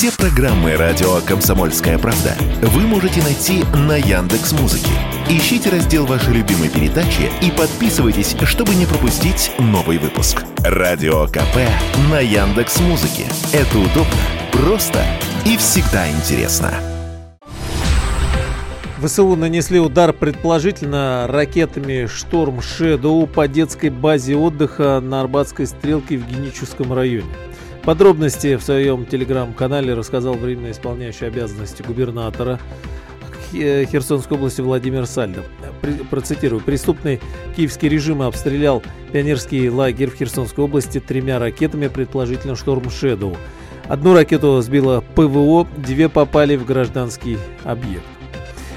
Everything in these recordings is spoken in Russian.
Все программы радио Комсомольская правда вы можете найти на Яндекс Музыке. Ищите раздел вашей любимой передачи и подписывайтесь, чтобы не пропустить новый выпуск. Радио КП на Яндекс Музыке. Это удобно, просто и всегда интересно. ВСУ нанесли удар предположительно ракетами «Шторм Шэдоу» по детской базе отдыха на Арбатской стрелке в Геническом районе. Подробности в своем телеграм-канале рассказал временно исполняющий обязанности губернатора Херсонской области Владимир Сальдов. Процитирую. Преступный киевский режим обстрелял пионерский лагерь в Херсонской области тремя ракетами, предположительно «Шторм Шэдоу». Одну ракету сбила ПВО, две попали в гражданский объект.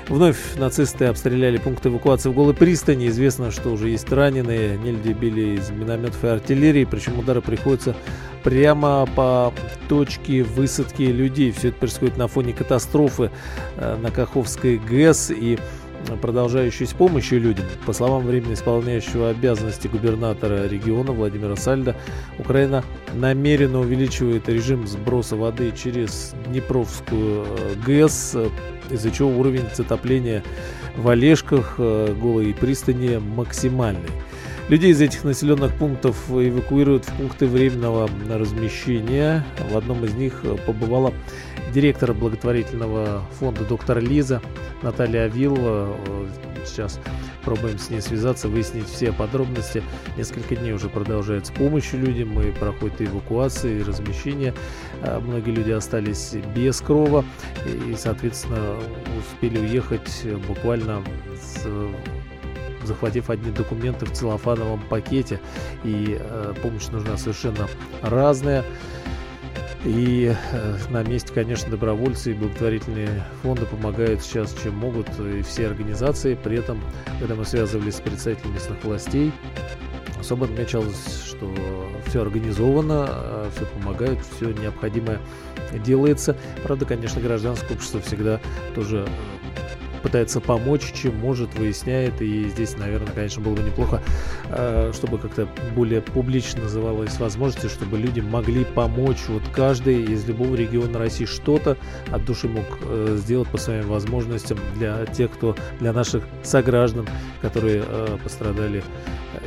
Вновь нацисты обстреляли пункт эвакуации в Голой пристани. Известно, что уже есть раненые. Нельди били из минометов и артиллерии, причем удары приходятся прямо по точке высадки людей. Все это происходит на фоне катастрофы э, на Каховской ГЭС и продолжающейся помощи людям. По словам временно исполняющего обязанности губернатора региона Владимира Сальда, Украина намеренно увеличивает режим сброса воды через Днепровскую э, ГЭС, из-за чего уровень затопления в Олежках, э, Голой пристани максимальный. Людей из этих населенных пунктов эвакуируют в пункты временного размещения. В одном из них побывала директор благотворительного фонда «Доктор Лиза» Наталья Авилова. Сейчас пробуем с ней связаться, выяснить все подробности. Несколько дней уже продолжается помощь людям, и проходит эвакуация, и размещение. А, многие люди остались без крова и, соответственно, успели уехать буквально с захватив одни документы в целлофановом пакете. И э, помощь нужна совершенно разная. И э, на месте, конечно, добровольцы и благотворительные фонды помогают сейчас, чем могут, и все организации. При этом, когда мы связывались с представителями местных властей, особо отмечалось, что все организовано, э, все помогают, все необходимое делается. Правда, конечно, гражданское общество всегда тоже пытается помочь, чем может, выясняет. И здесь, наверное, конечно, было бы неплохо, э, чтобы как-то более публично называлась возможности, чтобы люди могли помочь. Вот каждый из любого региона России что-то от души мог э, сделать по своим возможностям для тех, кто, для наших сограждан, которые э, пострадали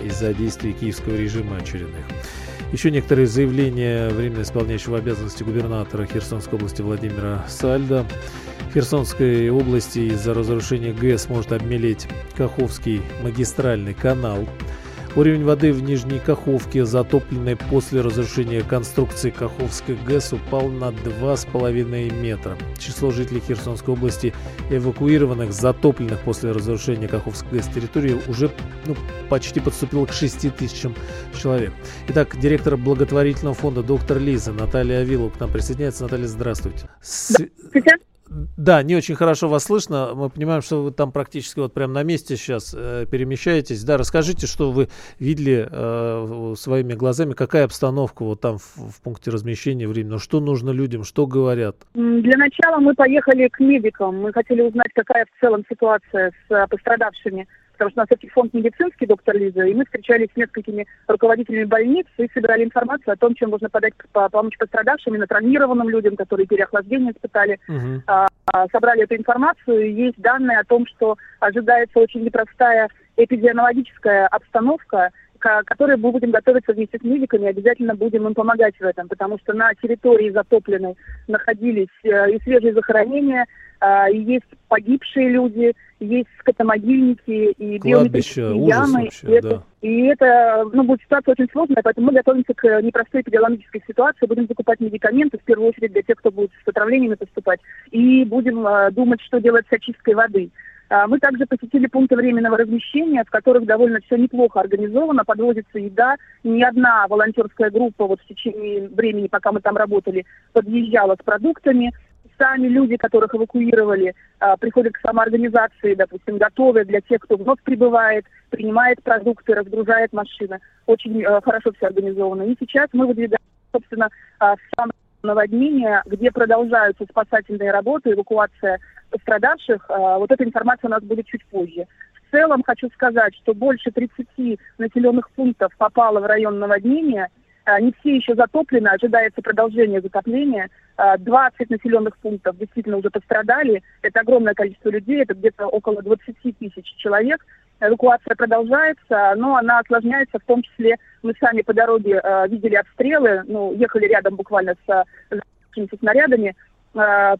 из-за действий киевского режима очередных. Еще некоторые заявления временно исполняющего обязанности губернатора Херсонской области Владимира Сальда. Херсонской области из-за разрушения ГЭС может обмелеть Каховский магистральный канал. Уровень воды в Нижней Каховке, затопленной после разрушения конструкции Каховской ГЭС, упал на 2,5 метра. Число жителей Херсонской области, эвакуированных, затопленных после разрушения Каховской ГЭС территории, уже ну, почти подступило к 6 тысячам человек. Итак, директор благотворительного фонда доктор Лиза Наталья Авилова к нам присоединяется. Наталья, здравствуйте. Здравствуйте. Да, не очень хорошо вас слышно. Мы понимаем, что вы там практически вот прямо на месте сейчас э, перемещаетесь. Да, расскажите, что вы видели э, своими глазами, какая обстановка вот там в, в пункте размещения временно, что нужно людям, что говорят? Для начала мы поехали к медикам. Мы хотели узнать, какая в целом ситуация с э, пострадавшими потому что у нас все фонд медицинский, доктор Лиза, и мы встречались с несколькими руководителями больниц и собирали информацию о том, чем можно подать помочь пострадавшим, именно травмированным людям, которые переохлаждение испытали. Угу. А, собрали эту информацию, есть данные о том, что ожидается очень непростая эпидемиологическая обстановка, к которой мы будем готовиться вместе с медиками, обязательно будем им помогать в этом, потому что на территории затопленной находились э, и свежие захоронения, а, и есть погибшие люди, есть скотомогильники и биометрические ямы. Вообще, и, это, да. и это ну, будет ситуация очень сложная, поэтому мы готовимся к непростой эпидемиологической ситуации, будем закупать медикаменты, в первую очередь для тех, кто будет с отравлениями поступать, и будем э, думать, что делать с очисткой воды. А, мы также посетили пункты временного размещения, в которых довольно все неплохо организовано, подвозится еда. Ни одна волонтерская группа вот в течение времени, пока мы там работали, подъезжала с продуктами сами люди, которых эвакуировали, а, приходят к самоорганизации, допустим, готовят для тех, кто вновь прибывает, принимает продукты, разгружает машины. Очень а, хорошо все организовано. И сейчас мы выдвигаем, собственно, а, в сам наводнение, где продолжаются спасательные работы, эвакуация пострадавших. А, вот эта информация у нас будет чуть позже. В целом хочу сказать, что больше 30 населенных пунктов попало в район наводнения – Не все еще затоплены, ожидается продолжение затопления. 20 населенных пунктов действительно уже пострадали. Это огромное количество людей, это где-то около 20 тысяч человек. Эвакуация продолжается, но она осложняется, в том числе мы сами по дороге э, видели обстрелы, ну, ехали рядом буквально с, с снарядами,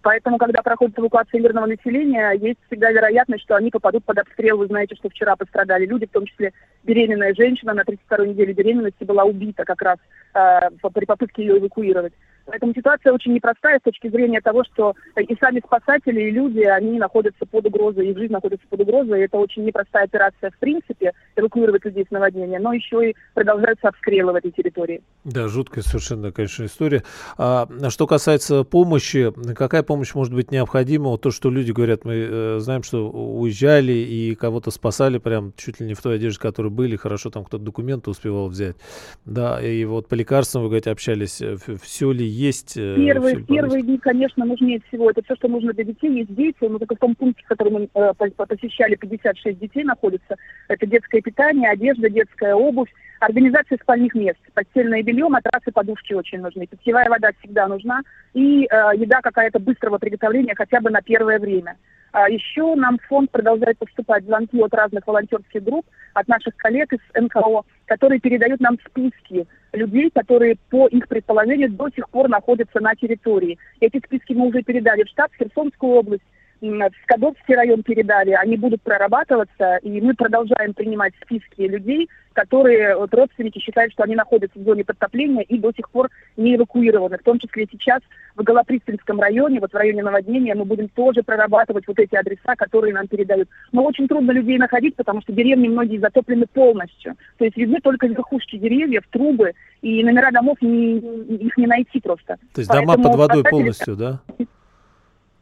поэтому, когда проходит эвакуация мирного населения, есть всегда вероятность, что они попадут под обстрел. Вы знаете, что вчера пострадали люди, в том числе беременная женщина на 32-й неделе беременности была убита как раз э, при попытке ее эвакуировать. Поэтому ситуация очень непростая с точки зрения того, что и сами спасатели, и люди, они находятся под угрозой, и жизнь находится под угрозой. И это очень непростая операция в принципе, эвакуировать людей с наводнения, но еще и продолжаются обстрелы в этой территории. Да, жуткая совершенно, конечно, история. А что касается помощи, какая помощь может быть необходима? Вот то, что люди говорят, мы э, знаем, что уезжали и кого-то спасали прям чуть ли не в той одежде, которой были, хорошо там кто-то документы успевал взять. Да, и вот по лекарствам, вы говорите, общались, э, все ли есть? Э, первые, первые дни, конечно, нужнее всего. Это все, что нужно для детей. Есть дети, но только в том пункте, который мы э, посещали, 56 детей находится. Это детское питание, одежда, детская обувь, организация спальных мест. Постельное белье, матрасы, подушки очень нужны. Питьевая вода всегда нужна. И э, еда какая-то быстрого приготовления хотя бы на первое время. А еще нам в фонд продолжает поступать звонки от разных волонтерских групп, от наших коллег из НКО, которые передают нам списки людей, которые, по их предположению, до сих пор находятся на территории. Эти списки мы уже передали в штаб, в Херсонскую область, в Скадовский район передали, они будут прорабатываться, и мы продолжаем принимать списки людей, которые вот, родственники считают, что они находятся в зоне подтопления и до сих пор не эвакуированы. В том числе сейчас в Голопристинском районе, вот в районе наводнения, мы будем тоже прорабатывать вот эти адреса, которые нам передают. Но очень трудно людей находить, потому что деревни многие затоплены полностью. То есть видны только верхушки деревьев, трубы, и номера домов не, их не найти просто. То есть Поэтому дома под водой полностью, да?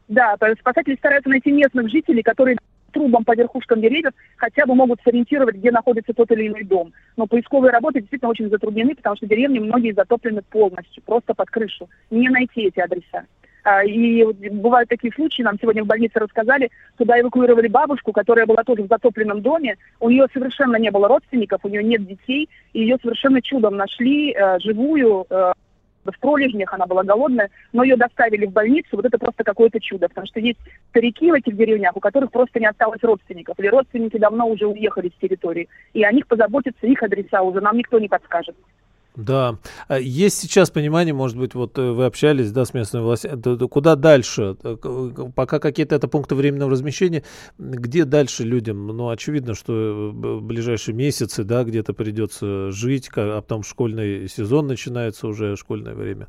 Да, спасатели стараются найти местных жителей, которые трубам по верхушкам деревьев хотя бы могут сориентировать, где находится тот или иной дом. Но поисковые работы действительно очень затруднены, потому что деревни многие затоплены полностью, просто под крышу. Не найти эти адреса. А, и бывают такие случаи, нам сегодня в больнице рассказали, туда эвакуировали бабушку, которая была тоже в затопленном доме, у нее совершенно не было родственников, у нее нет детей, и ее совершенно чудом нашли э, живую, э, в пролежнях, она была голодная, но ее доставили в больницу, вот это просто какое-то чудо, потому что есть старики в этих деревнях, у которых просто не осталось родственников, или родственники давно уже уехали с территории, и о них позаботятся их адреса уже, нам никто не подскажет. Да. А есть сейчас понимание, может быть, вот э, вы общались, да, с местными властями, куда дальше? Пока какие-то это пункты временного размещения, где дальше людям? Ну, очевидно, что э, в ближайшие месяцы, да, где-то придется жить, а потом школьный сезон начинается уже, школьное время.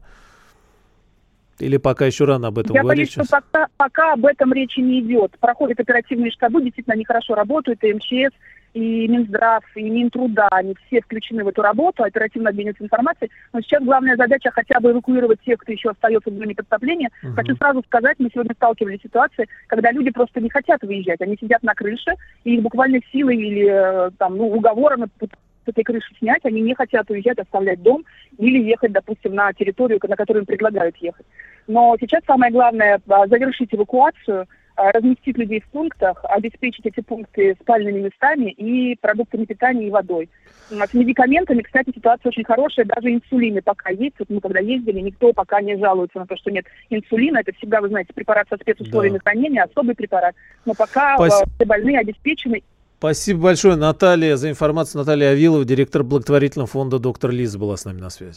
Или пока еще рано об этом Я говорить? Я боюсь, что пока, пока об этом речи не идет. Проходят оперативные штабы, действительно, они хорошо работают, и МЧС, и Минздрав, и Минтруда, они все включены в эту работу, оперативно обмениваются информацией. Но сейчас главная задача хотя бы эвакуировать тех, кто еще остается в зоне подтопления. Угу. Хочу сразу сказать, мы сегодня сталкивались с ситуацией, когда люди просто не хотят выезжать. Они сидят на крыше, и их буквально силой или э, там, ну, уговором с этой крыши снять, они не хотят уезжать, оставлять дом или ехать, допустим, на территорию, на которую им предлагают ехать. Но сейчас самое главное а, завершить эвакуацию, разместить людей в пунктах, обеспечить эти пункты спальными местами и продуктами питания и водой. С медикаментами, кстати, ситуация очень хорошая, даже инсулины пока есть. Вот мы когда ездили, никто пока не жалуется на то, что нет инсулина. Это всегда, вы знаете, препарат со спецусловиями да. хранения, особый препарат. Но пока Спасибо. все больные обеспечены. Спасибо большое, Наталья, за информацию. Наталья Авилова, директор благотворительного фонда «Доктор Лиза» была с нами на связи.